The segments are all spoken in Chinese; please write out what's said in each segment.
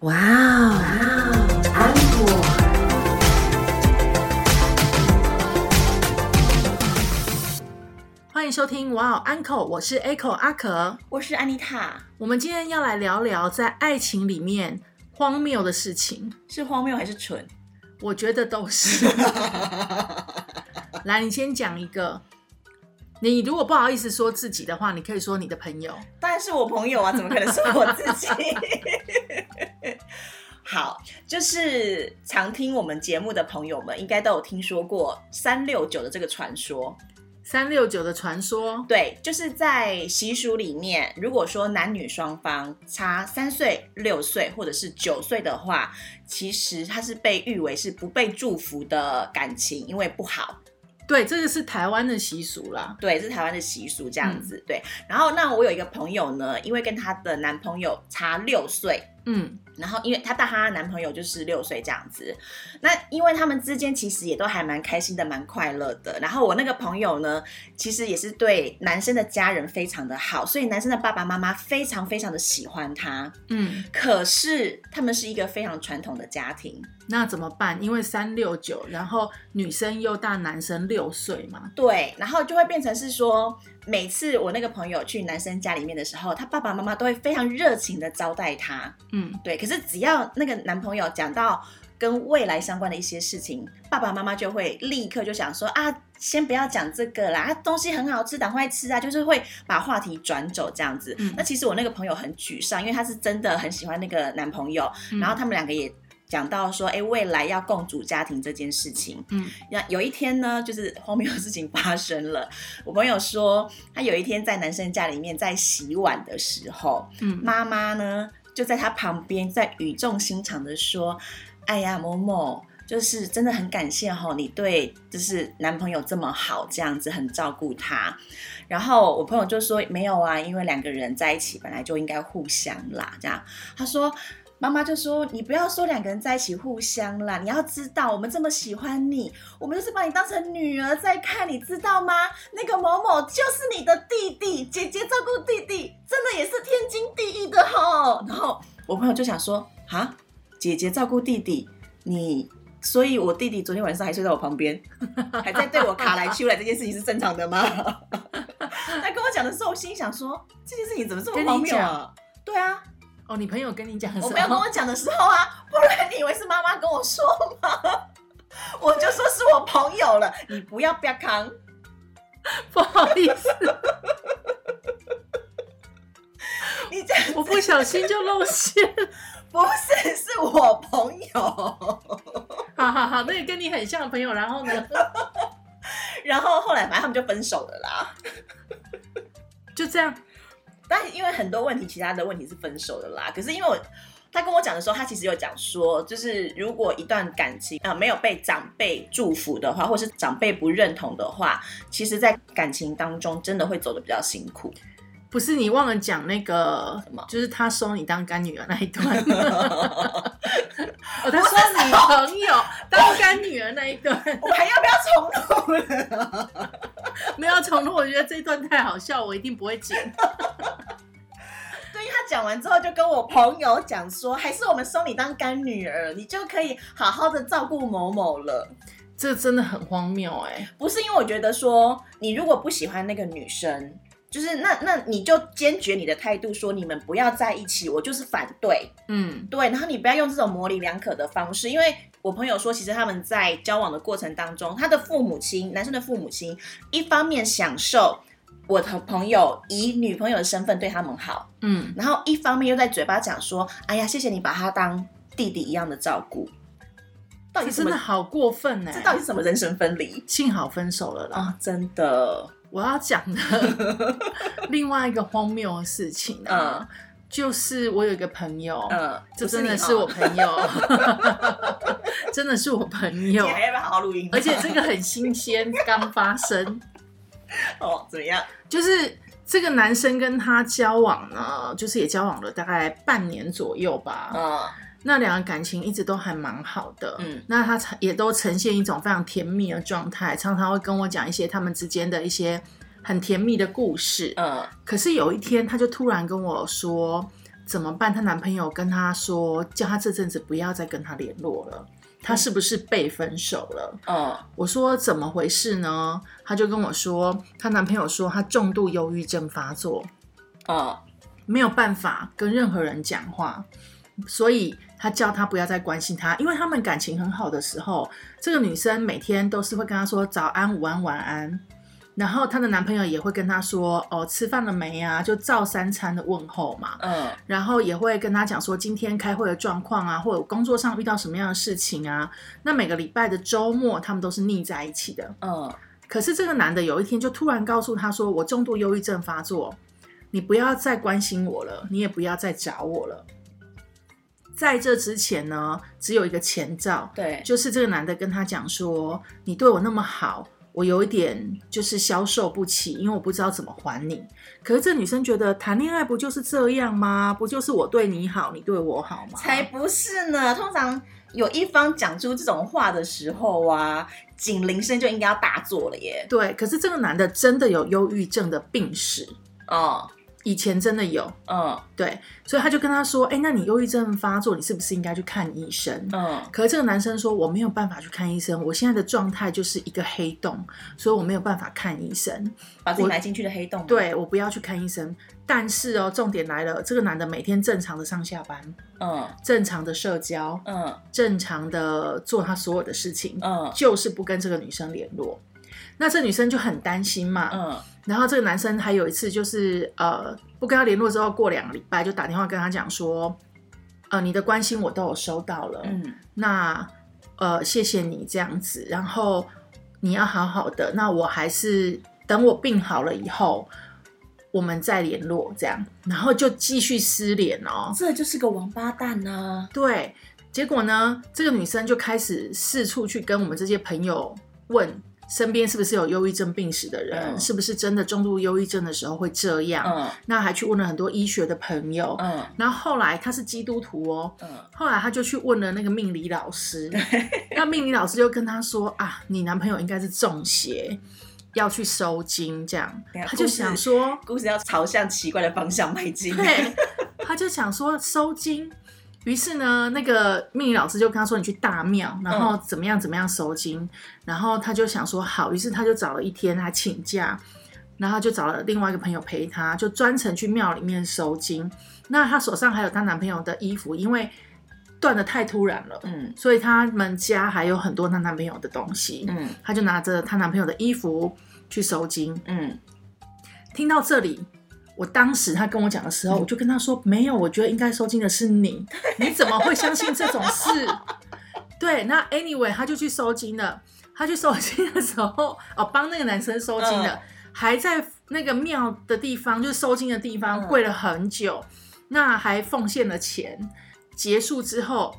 哇哦，安果。欢迎收听哇哦 Uncle，我是 Echo 阿可，我是安妮塔。我们今天要来聊聊在爱情里面荒谬的事情，是荒谬还是蠢？我觉得都是。来，你先讲一个。你如果不好意思说自己的话，你可以说你的朋友。当然是我朋友啊，怎么可能是我自己？好，就是常听我们节目的朋友们，应该都有听说过三六九的这个传说。三六九的传说，对，就是在习俗里面，如果说男女双方差三岁、六岁或者是九岁的话，其实它是被誉为是不被祝福的感情，因为不好。对，这个是台湾的习俗啦。对，是台湾的习俗这样子。对，然后那我有一个朋友呢，因为跟她的男朋友差六岁。嗯，然后因为她大她男朋友就是六岁这样子，那因为他们之间其实也都还蛮开心的，蛮快乐的。然后我那个朋友呢，其实也是对男生的家人非常的好，所以男生的爸爸妈妈非常非常的喜欢他。嗯，可是他们是一个非常传统的家庭，那怎么办？因为三六九，然后女生又大男生六岁嘛。对，然后就会变成是说。每次我那个朋友去男生家里面的时候，他爸爸妈妈都会非常热情的招待他。嗯，对。可是只要那个男朋友讲到跟未来相关的一些事情，爸爸妈妈就会立刻就想说啊，先不要讲这个啦，东西很好吃，赶快吃啊，就是会把话题转走这样子。那其实我那个朋友很沮丧，因为他是真的很喜欢那个男朋友，然后他们两个也。讲到说，哎，未来要共组家庭这件事情，嗯，那有一天呢，就是荒谬的事情发生了。我朋友说，他有一天在男生家里面在洗碗的时候，嗯，妈妈呢就在他旁边，在语重心长的说，哎呀，某某，就是真的很感谢哈，你对就是男朋友这么好，这样子很照顾他。然后我朋友就说，没有啊，因为两个人在一起本来就应该互相啦，这样。他说。妈妈就说：“你不要说两个人在一起互相啦，你要知道我们这么喜欢你，我们就是把你当成女儿在看，你知道吗？那个某某就是你的弟弟，姐姐照顾弟弟，真的也是天经地义的吼。”然后我朋友就想说：“啊，姐姐照顾弟弟，你，所以我弟弟昨天晚上还睡在我旁边，还在对我卡来修来，这件事情是正常的吗？” 他跟我讲的时候，我心想说：“这件事情怎么这么荒谬啊？”对啊。哦，你朋友跟你讲，我没有跟我讲的时候啊，不然你以为是妈妈跟我说吗？我就说是我朋友了，你不要不要扛，不好意思，你这样我不小心就露馅，不是是我朋友，好好好，那个跟你很像的朋友，然后呢，然后后来反正他们就分手了啦，就这样。但因为很多问题，其他的问题是分手的啦。可是因为我他跟我讲的时候，他其实有讲说，就是如果一段感情啊没有被长辈祝福的话，或是长辈不认同的话，其实在感情当中真的会走的比较辛苦。不是你忘了讲那个什么，就是他收你当干女儿那一段。哦，他说你朋友 当干女儿那一段，我还要不要重录？没有重录，我觉得这一段太好笑，我一定不会剪。讲完之后就跟我朋友讲说，还是我们收你当干女儿，你就可以好好的照顾某某了。这真的很荒谬哎！不是因为我觉得说，你如果不喜欢那个女生。就是那那你就坚决你的态度说你们不要在一起，我就是反对，嗯，对，然后你不要用这种模棱两可的方式，因为我朋友说，其实他们在交往的过程当中，他的父母亲，男生的父母亲，一方面享受我的朋友以女朋友的身份对他们好，嗯，然后一方面又在嘴巴讲说，哎呀，谢谢你把他当弟弟一样的照顾，到底真的好过分呢？这到底是什么人生分离？幸好分手了啦，真的。我要讲的 另外一个荒谬的事情啊，就是我有一个朋友，嗯，这 真的是我朋友，真的是我朋友，要不要好好录音？而且这个很新鲜，刚发生。哦，怎么样？就是这个男生跟他交往呢，就是也交往了大概半年左右吧。嗯。那两个感情一直都还蛮好的，嗯，那他也都呈现一种非常甜蜜的状态，常常会跟我讲一些他们之间的一些很甜蜜的故事，嗯。可是有一天，他就突然跟我说，怎么办？她男朋友跟她说，叫她这阵子不要再跟他联络了。她是不是被分手了？嗯，我说怎么回事呢？她就跟我说，她男朋友说她重度忧郁症发作，嗯，没有办法跟任何人讲话，所以她叫她不要再关心他，因为他们感情很好的时候，这个女生每天都是会跟他说早安、午安、晚安。然后她的男朋友也会跟她说：“哦，吃饭了没啊？”就照三餐的问候嘛。嗯。然后也会跟她讲说今天开会的状况啊，或者工作上遇到什么样的事情啊。那每个礼拜的周末，他们都是腻在一起的。嗯。可是这个男的有一天就突然告诉她说：“我重度忧郁症发作，你不要再关心我了，你也不要再找我了。”在这之前呢，只有一个前兆，对，就是这个男的跟她讲说：“你对我那么好。”我有一点就是消受不起，因为我不知道怎么还你。可是这女生觉得谈恋爱不就是这样吗？不就是我对你好，你对我好吗？才不是呢！通常有一方讲出这种话的时候啊，警铃声就应该要大作了耶。对，可是这个男的真的有忧郁症的病史哦。以前真的有，嗯，对，所以他就跟他说，哎，那你忧郁症发作，你是不是应该去看医生？嗯，可是这个男生说，我没有办法去看医生，我现在的状态就是一个黑洞，所以我没有办法看医生，把自己埋进去的黑洞。对，我不要去看医生。但是哦，重点来了，这个男的每天正常的上下班，嗯，正常的社交，嗯，正常的做他所有的事情，嗯，就是不跟这个女生联络。那这女生就很担心嘛，嗯，然后这个男生还有一次就是呃不跟他联络之后，过两个礼拜就打电话跟他讲说，呃你的关心我都有收到了，嗯，那呃谢谢你这样子，然后你要好好的，那我还是等我病好了以后我们再联络这样，然后就继续失联哦，这就是个王八蛋呢，对，结果呢这个女生就开始四处去跟我们这些朋友问。身边是不是有忧郁症病史的人？是不是真的重度忧郁症的时候会这样？嗯，那还去问了很多医学的朋友。嗯，然后后来他是基督徒哦。嗯，后来他就去问了那个命理老师。那命理老师就跟他说：“啊，你男朋友应该是中邪，要去收金。”这样，他就想说，故事要朝向奇怪的方向迈进。对，他就想说收金。于是呢，那个命理老师就跟他说：“你去大庙，然后怎么样怎么样收金。”然后他就想说：“好。”于是他就找了一天，他请假，然后就找了另外一个朋友陪他，就专程去庙里面收金。那他手上还有她男朋友的衣服，因为断的太突然了，嗯，所以他们家还有很多她男朋友的东西，嗯，他就拿着她男朋友的衣服去收金，嗯。听到这里。我当时他跟我讲的时候，我就跟他说：“没有，我觉得应该收金的是你，你怎么会相信这种事？” 对，那 anyway 他就去收金了。他去收金的时候，哦，帮那个男生收金的，还在那个庙的地方，就是收金的地方跪了很久，那还奉献了钱。结束之后，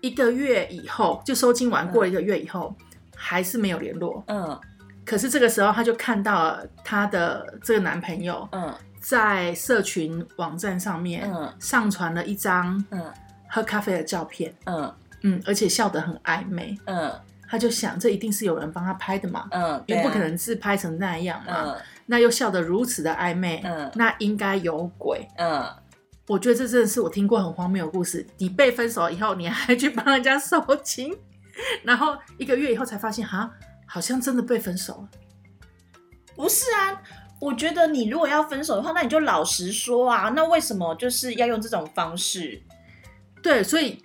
一个月以后就收金完，过了一个月以后，还是没有联络。嗯。可是这个时候，她就看到了他的这个男朋友，嗯，在社群网站上面，嗯，上传了一张，嗯，喝咖啡的照片，嗯。嗯，而且笑得很暧昧，嗯，她就想，这一定是有人帮他拍的嘛，嗯，也不可能自拍成那样嘛，那又笑得如此的暧昧，嗯，那应该有鬼，嗯，我觉得这真的是我听过很荒谬的故事。你被分手以后，你还去帮人家收情，然后一个月以后才发现，哈。好像真的被分手了，不是啊？我觉得你如果要分手的话，那你就老实说啊。那为什么就是要用这种方式？对，所以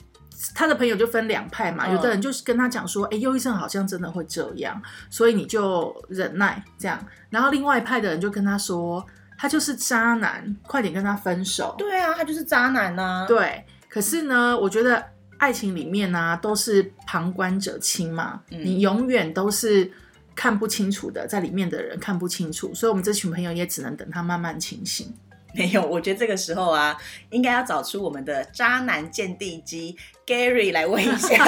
他的朋友就分两派嘛。有的人就是跟他讲说：“哎，忧郁症好像真的会这样，所以你就忍耐这样。”然后另外一派的人就跟他说：“他就是渣男，快点跟他分手。”对啊，他就是渣男呐。对，可是呢，我觉得。爱情里面呢，都是旁观者清嘛，你永远都是看不清楚的，在里面的人看不清楚，所以我们这群朋友也只能等他慢慢清醒。没有，我觉得这个时候啊，应该要找出我们的渣男鉴定机 Gary 来问一下。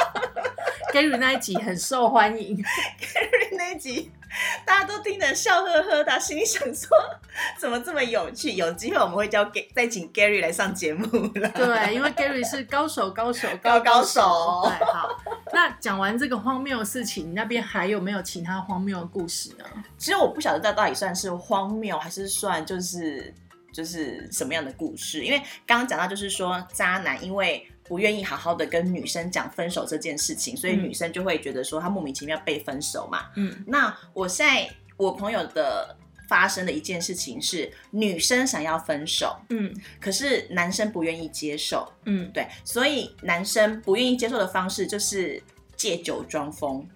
Gary 那一集很受欢迎，Gary 那一集。大家都听得笑呵呵的，心里想说怎么这么有趣？有机会我们会叫 Gary 再请 Gary 来上节目了。对，因为 Gary 是高手，高手，高高手。对，好。那讲完这个荒谬的事情，你那边还有没有其他荒谬的故事呢？其实我不晓得这到底算是荒谬，还是算就是就是什么样的故事？因为刚刚讲到就是说渣男因为不愿意好好的跟女生讲分手这件事情，所以女生就会觉得说他莫名其妙被分手嘛。嗯，那我现在我朋友的发生的一件事情是女生想要分手，嗯，可是男生不愿意接受，嗯，对，所以男生不愿意接受的方式就是借酒装疯。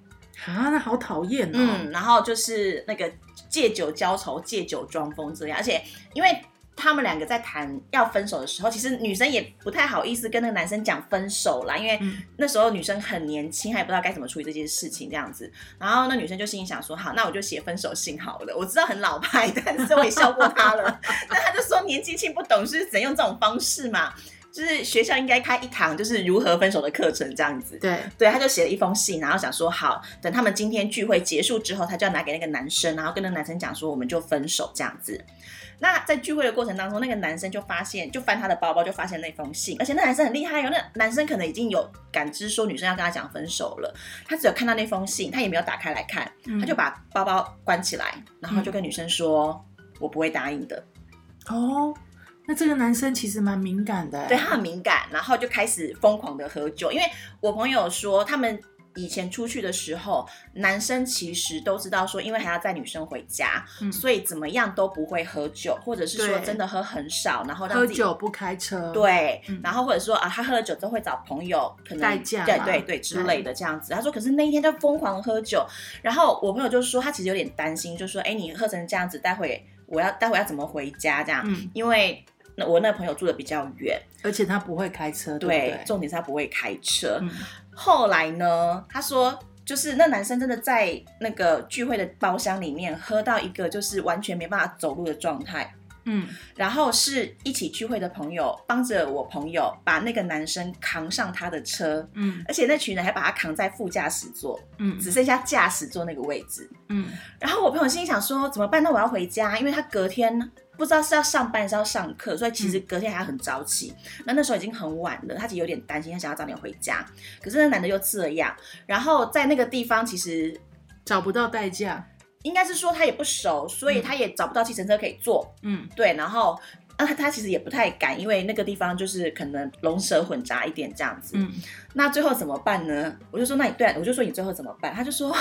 啊，那好讨厌哦。嗯，然后就是那个借酒浇愁、借酒装疯这样，而且因为他们两个在谈要分手的时候，其实女生也不太好意思跟那个男生讲分手啦，因为那时候女生很年轻，还不知道该怎么处理这件事情这样子。然后那女生就心里想说：好，那我就写分手信好了。我知道很老派，但是我也笑过他了。那他就说年纪轻不懂事，怎用这种方式嘛？就是学校应该开一堂就是如何分手的课程这样子。对对，他就写了一封信，然后想说好，等他们今天聚会结束之后，他就要拿给那个男生，然后跟那个男生讲说我们就分手这样子。那在聚会的过程当中，那个男生就发现，就翻他的包包，就发现那封信，而且那男生很厉害哦，那男生可能已经有感知说女生要跟他讲分手了，他只有看到那封信，他也没有打开来看，他就把包包关起来，然后就跟女生说：“我不会答应的。”哦。那这个男生其实蛮敏感的，对他很敏感，然后就开始疯狂的喝酒。因为我朋友说，他们以前出去的时候，男生其实都知道说，因为还要载女生回家，所以怎么样都不会喝酒，或者是说真的喝很少，然后喝酒不开车，对，然后或者说啊，他喝了酒之后会找朋友可能代驾，对对对之类的这样子。他说，可是那一天就疯狂喝酒，然后我朋友就说，他其实有点担心，就说，哎，你喝成这样子，待会我要待会要怎么回家这样？因为。那我那朋友住的比较远，而且他不会开车，对，重点是他不会开车。后来呢，他说就是那男生真的在那个聚会的包厢里面喝到一个就是完全没办法走路的状态。嗯，然后是一起聚会的朋友帮着我朋友把那个男生扛上他的车，嗯，而且那群人还把他扛在副驾驶座，嗯，只剩下驾驶座那个位置，嗯，然后我朋友心里想说怎么办？那我要回家，因为他隔天。不知道是要上班还是要上课，所以其实隔天还要很早起。那那时候已经很晚了，他其实有点担心，他想要早点回家。可是那男的又这样，然后在那个地方其实找不到代驾，应该是说他也不熟，所以他也找不到计程车可以坐。嗯，对。然后啊，他其实也不太敢，因为那个地方就是可能龙蛇混杂一点这样子。嗯，那最后怎么办呢？我就说，那你对，我就说你最后怎么办？他就说。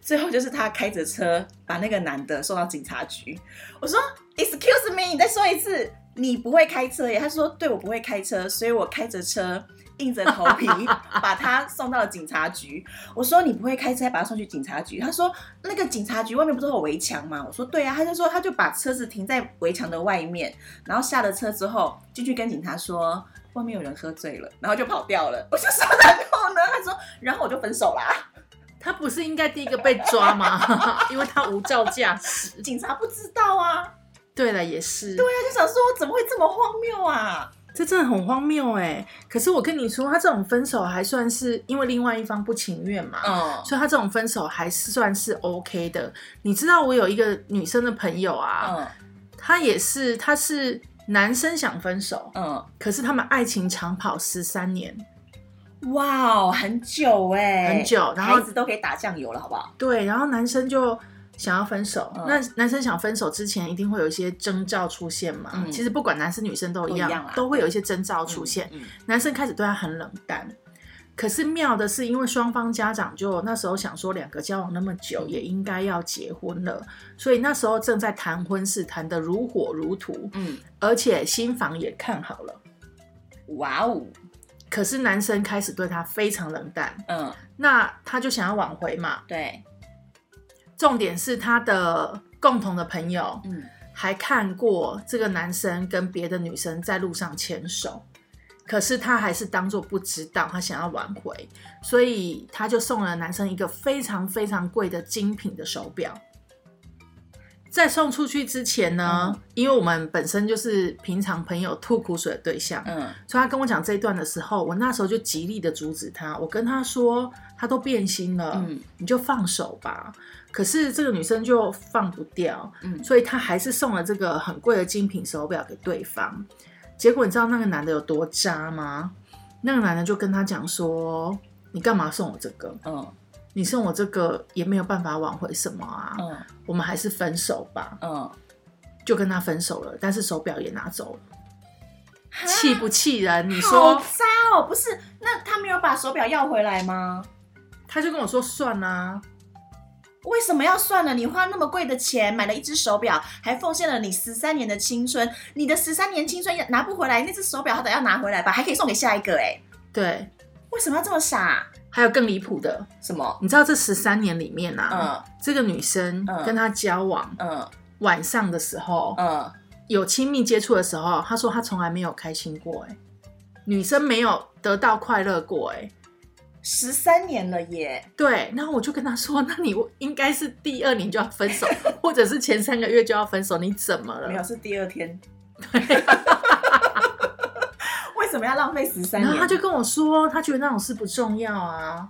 最后就是他开着车把那个男的送到警察局。我说：“Excuse me，你再说一次，你不会开车耶？”他说：“对，我不会开车，所以我开着车，硬着头皮 把他送到了警察局。”我说：“你不会开车，把他送去警察局？”他说：“那个警察局外面不是有围墙吗？”我说：“对啊。”他就说：“他就把车子停在围墙的外面，然后下了车之后进去跟警察说外面有人喝醉了，然后就跑掉了。”我就说：“然后呢？”他说：“然后我就分手啦。”他不是应该第一个被抓吗？因为他无照驾驶，警察不知道啊。对了，也是。对啊，就想说怎么会这么荒谬啊？这真的很荒谬哎。可是我跟你说，他这种分手还算是因为另外一方不情愿嘛，嗯，所以他这种分手还是算是 OK 的。你知道我有一个女生的朋友啊，嗯，她也是，她是男生想分手，嗯，可是他们爱情长跑十三年。哇哦，很久哎，很久，然后孩子都可以打酱油了，好不好？对，然后男生就想要分手。那男生想分手之前，一定会有一些征兆出现嘛？其实不管男生女生都一样，都会有一些征兆出现。男生开始对他很冷淡，可是妙的是，因为双方家长就那时候想说，两个交往那么久，也应该要结婚了，所以那时候正在谈婚事，谈得如火如荼。嗯，而且新房也看好了。哇哦！可是男生开始对她非常冷淡，嗯，那他就想要挽回嘛。对，重点是他的共同的朋友，嗯，还看过这个男生跟别的女生在路上牵手，可是他还是当做不知道，他想要挽回，所以他就送了男生一个非常非常贵的精品的手表。在送出去之前呢，因为我们本身就是平常朋友吐苦水的对象，嗯，所以他跟我讲这一段的时候，我那时候就极力的阻止他。我跟他说，他都变心了，嗯，你就放手吧。可是这个女生就放不掉，嗯，所以他还是送了这个很贵的精品手表给对方。结果你知道那个男的有多渣吗？那个男的就跟他讲说：“你干嘛送我这个？”嗯。你送我这个也没有办法挽回什么啊，嗯，我们还是分手吧，嗯，就跟他分手了，但是手表也拿走了，气不气人？你说渣哦，不是？那他没有把手表要回来吗？他就跟我说算啦。为什么要算了？你花那么贵的钱买了一只手表，还奉献了你十三年的青春，你的十三年青春拿不回来，那只手表他得要拿回来吧？还可以送给下一个哎。对，为什么要这么傻？还有更离谱的什么？你知道这十三年里面啊，这个女生跟他交往，嗯，晚上的时候，嗯，有亲密接触的时候，她说她从来没有开心过，哎，女生没有得到快乐过，哎。十三年了耶！对，然后我就跟他说：“那你应该是第二年就要分手，或者是前三个月就要分手，你怎么了？”没有，是第二天。为什么要浪费十三年？然后他就跟我说，他觉得那种事不重要啊。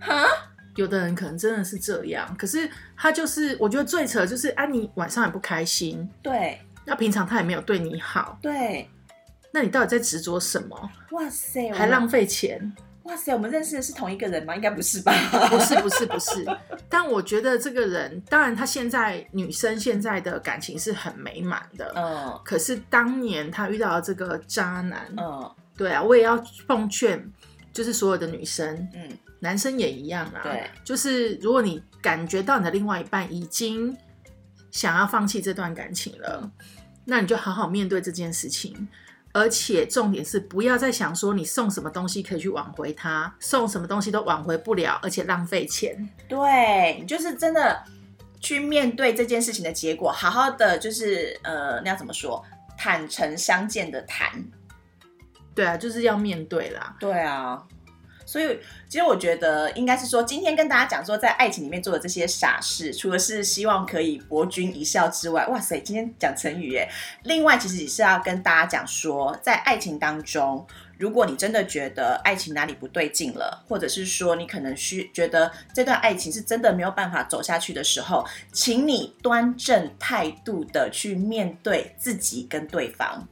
哈？有的人可能真的是这样，可是他就是，我觉得最扯就是，啊，你晚上也不开心，对，那平常他也没有对你好，对，那你到底在执着什么？哇塞，还浪费钱。哇塞，我们认识的是同一个人吗？应该不是吧？不是，不是，不是。但我觉得这个人，当然他现在女生现在的感情是很美满的。嗯。可是当年他遇到了这个渣男。嗯。对啊，我也要奉劝，就是所有的女生，嗯，男生也一样啊。对。就是如果你感觉到你的另外一半已经想要放弃这段感情了，那你就好好面对这件事情。而且重点是，不要再想说你送什么东西可以去挽回他，送什么东西都挽回不了，而且浪费钱。对你就是真的去面对这件事情的结果，好好的就是呃，那要怎么说？坦诚相见的谈。对啊，就是要面对啦。对啊。所以，其实我觉得应该是说，今天跟大家讲说，在爱情里面做的这些傻事，除了是希望可以博君一笑之外，哇塞，今天讲成语耶！另外，其实也是要跟大家讲说，在爱情当中，如果你真的觉得爱情哪里不对劲了，或者是说你可能需觉得这段爱情是真的没有办法走下去的时候，请你端正态度的去面对自己跟对方。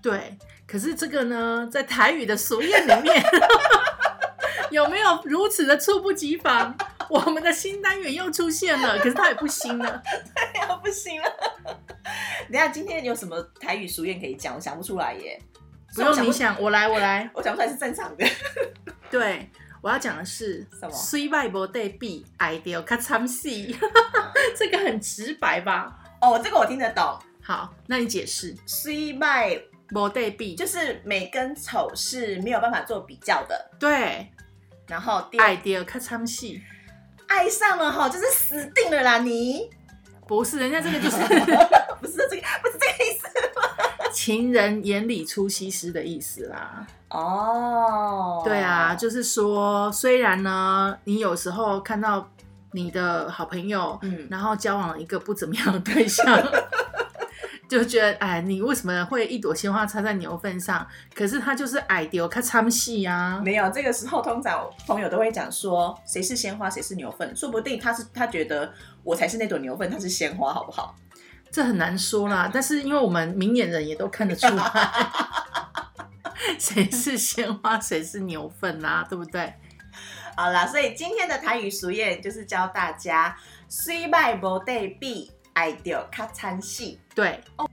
对，可是这个呢，在台语的俗谚里面。有没有如此的猝不及防？我们的新单元又出现了，可是它也不新了，对呀，不新了。等下今天有什么台语俗谚可以讲？我想不出来耶。不用你想，我来，我来。我讲出来是正常的。对，我要讲的是什么？虽外不对比，爱掉卡参戏。这个很直白吧？哦，这个我听得懂。好，那你解释。虽外不对比，就是美跟丑是没有办法做比较的。对。然后爱掉看唱戏，爱上了哈，就是死定了啦！你不是人家这个就是 不是这个不是这个意思情人眼里出西施的意思啦。哦，对啊，就是说，虽然呢，你有时候看到你的好朋友，嗯，然后交往了一个不怎么样的对象。就觉得哎，你为什么会一朵鲜花插在牛粪上？可是他就是矮丢，他参戏呀。没有，这个时候通常朋友都会讲说，谁是鲜花，谁是牛粪。说不定他是他觉得我才是那朵牛粪，他是鲜花，好不好？这很难说啦。但是因为我们明眼人也都看得出来，谁是鲜花，谁是牛粪啊，对不对？好啦，所以今天的台语俗谚就是教大家：虽败不对比。爱掉卡餐戏，对哦，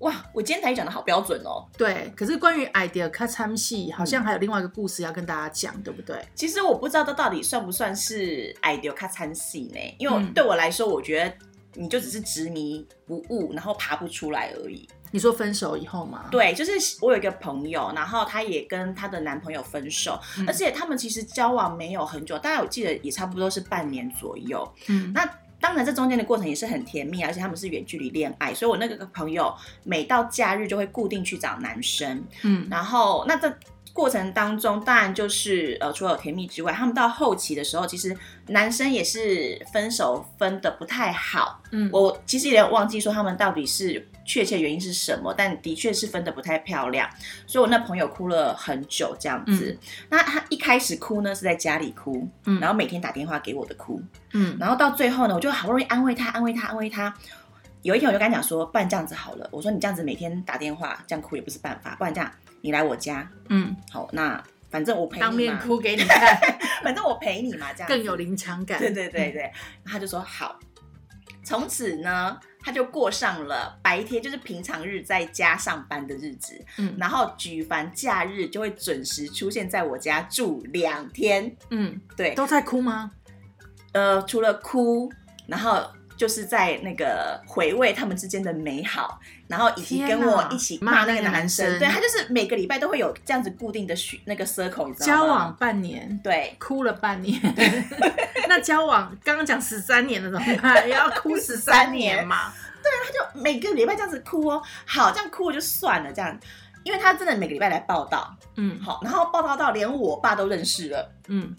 哇，我今天台语讲的好标准哦。对，可是关于爱掉卡餐戏，好像还有另外一个故事要跟大家讲，对不对？其实我不知道这到底算不算是爱掉卡餐戏呢？因为对我来说，我觉得你就只是执迷不悟，然后爬不出来而已。你说分手以后吗？对，就是我有一个朋友，然后她也跟她的男朋友分手，而且他们其实交往没有很久，大概我记得也差不多是半年左右。嗯，那。当然，这中间的过程也是很甜蜜，而且他们是远距离恋爱，所以我那个朋友每到假日就会固定去找男生，嗯，然后那这过程当中，当然就是呃，除了有甜蜜之外，他们到后期的时候，其实男生也是分手分的不太好，嗯，我其实有点忘记说他们到底是。确切原因是什么？但的确是分的不太漂亮，所以我那朋友哭了很久这样子。那他一开始哭呢是在家里哭，然后每天打电话给我的哭，嗯，然后到最后呢，我就好不容易安慰他，安慰他，安慰他。有一天我就跟他讲说，不然这样子好了，我说你这样子每天打电话这样哭也不是办法，不然这样你来我家，嗯，好，那反正我陪你当面哭给你。看，反正我陪你嘛，这样更有临场感。对对对对，他就说好。从此呢，他就过上了白天就是平常日在家上班的日子，嗯，然后举凡假日就会准时出现在我家住两天，嗯，对，都在哭吗？呃，除了哭，然后。就是在那个回味他们之间的美好，然后以及跟我一起骂那个男生，对他就是每个礼拜都会有这样子固定的许那个 circle，你知道吗？交往半年，对，哭了半年。那交往刚刚讲十三年了，怎么办？也要哭十三年嘛？对啊，他就每个礼拜这样子哭哦。好，这样哭就算了，这样，因为他真的每个礼拜来报道，嗯，好，然后报道到连我爸都认识了，嗯。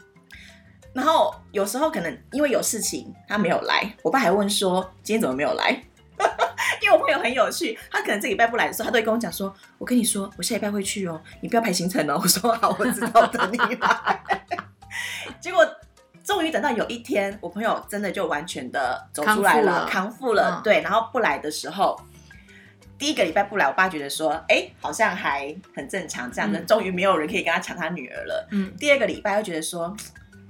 然后有时候可能因为有事情他没有来，我爸还问说今天怎么没有来？因为我朋友很有趣，他可能这礼拜不来的时候，他都会跟我讲说：“我跟你说，我下礼拜会去哦，你不要排行程哦。”我说：“好，我知道，等你来。” 结果终于等到有一天，我朋友真的就完全的走出来了，康复了。对，然后不来的时候，第一个礼拜不来，我爸觉得说：“哎，好像还很正常，这样子，终于没有人可以跟他抢他女儿了。”嗯，第二个礼拜又觉得说。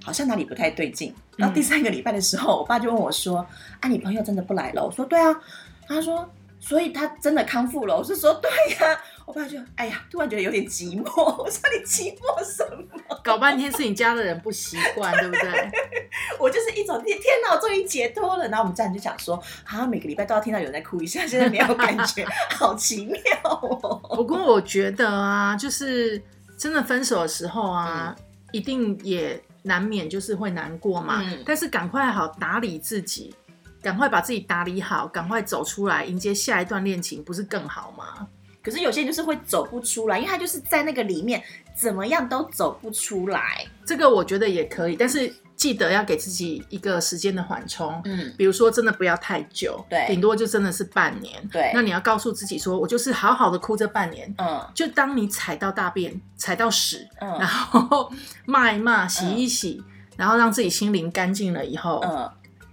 好像哪里不太对劲，然后第三个礼拜的时候，我爸就问我说：“啊，你朋友真的不来了？”我说：“对啊。”他说：“所以他真的康复了？”我是说：“对呀。”我爸就哎呀，突然觉得有点寂寞。我说：“你寂寞什么？搞半天是你家的人不习惯，对不对？” 我就是一种天天哪，我终于解脱了。然后我们家人就想说：“好像每个礼拜都要听到有人在哭一下，现在没有感觉，好奇妙哦。”不过我觉得啊，就是真的分手的时候啊，一定也。难免就是会难过嘛，但是赶快好打理自己，赶快把自己打理好，赶快走出来迎接下一段恋情，不是更好吗？可是有些人就是会走不出来，因为他就是在那个里面怎么样都走不出来。这个我觉得也可以，但是。记得要给自己一个时间的缓冲，嗯，比如说真的不要太久，对，顶多就真的是半年，对。那你要告诉自己说，我就是好好的哭这半年，嗯，就当你踩到大便、踩到屎，嗯，然后 骂一骂、洗一洗，然后让自己心灵干净了以后，嗯，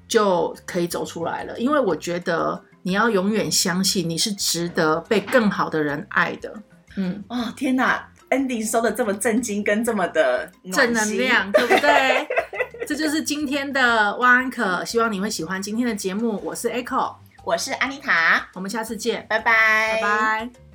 就可以走出来了。因为我觉得你要永远相信你是值得被更好的人爱的，嗯。哦，天哪，Andy 收的这么震惊跟这么的正能量，对不对？这就是今天的万安可，希望你会喜欢今天的节目。我是 Echo，我是安妮塔，我们下次见，拜拜，拜拜。